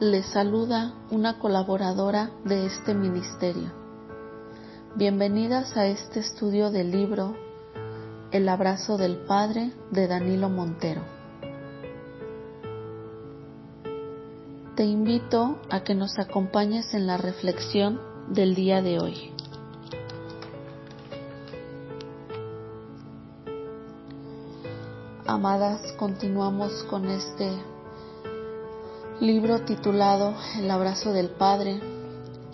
les saluda una colaboradora de este ministerio. Bienvenidas a este estudio del libro El abrazo del Padre de Danilo Montero. Te invito a que nos acompañes en la reflexión del día de hoy. Amadas, continuamos con este libro titulado El abrazo del Padre.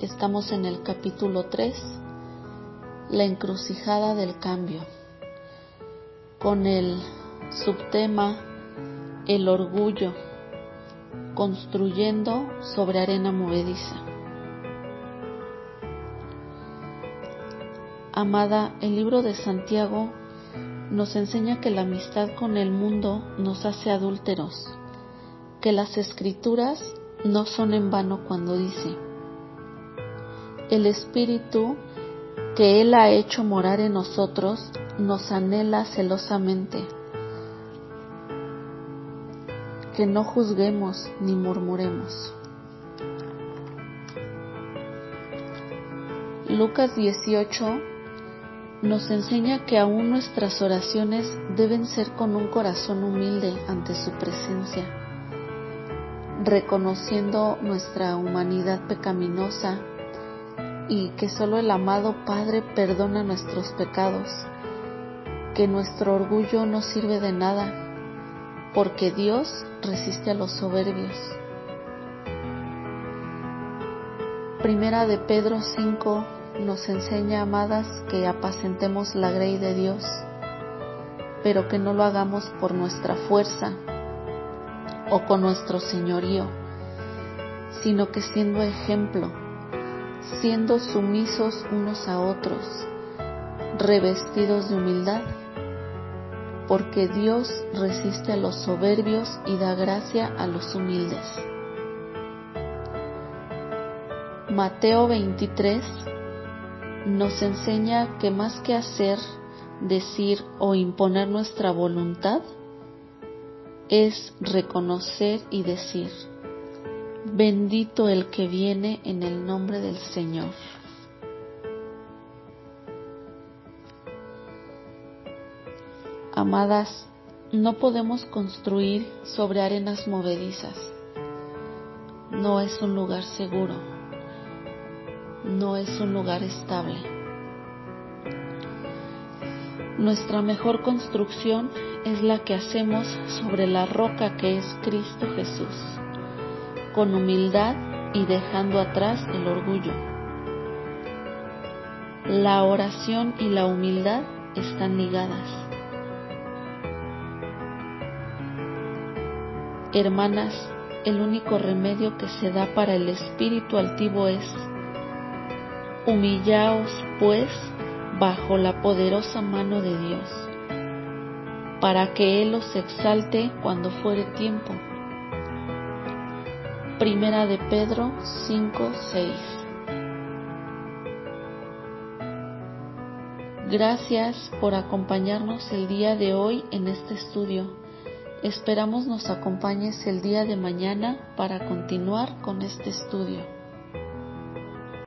Estamos en el capítulo 3, La encrucijada del cambio, con el subtema El orgullo, construyendo sobre arena movediza. Amada, el libro de Santiago nos enseña que la amistad con el mundo nos hace adúlteros que las escrituras no son en vano cuando dice, el Espíritu que Él ha hecho morar en nosotros nos anhela celosamente, que no juzguemos ni murmuremos. Lucas 18 nos enseña que aún nuestras oraciones deben ser con un corazón humilde ante su presencia reconociendo nuestra humanidad pecaminosa y que solo el amado Padre perdona nuestros pecados, que nuestro orgullo no sirve de nada, porque Dios resiste a los soberbios. Primera de Pedro 5 nos enseña, amadas, que apacentemos la grey de Dios, pero que no lo hagamos por nuestra fuerza, o con nuestro señorío, sino que siendo ejemplo, siendo sumisos unos a otros, revestidos de humildad, porque Dios resiste a los soberbios y da gracia a los humildes. Mateo 23 nos enseña que más que hacer, decir o imponer nuestra voluntad, es reconocer y decir, bendito el que viene en el nombre del Señor. Amadas, no podemos construir sobre arenas movedizas. No es un lugar seguro. No es un lugar estable. Nuestra mejor construcción es la que hacemos sobre la roca que es Cristo Jesús, con humildad y dejando atrás el orgullo. La oración y la humildad están ligadas. Hermanas, el único remedio que se da para el espíritu altivo es, humillaos pues bajo la poderosa mano de Dios para que Él los exalte cuando fuere tiempo. Primera de Pedro 5, 6. Gracias por acompañarnos el día de hoy en este estudio. Esperamos nos acompañes el día de mañana para continuar con este estudio.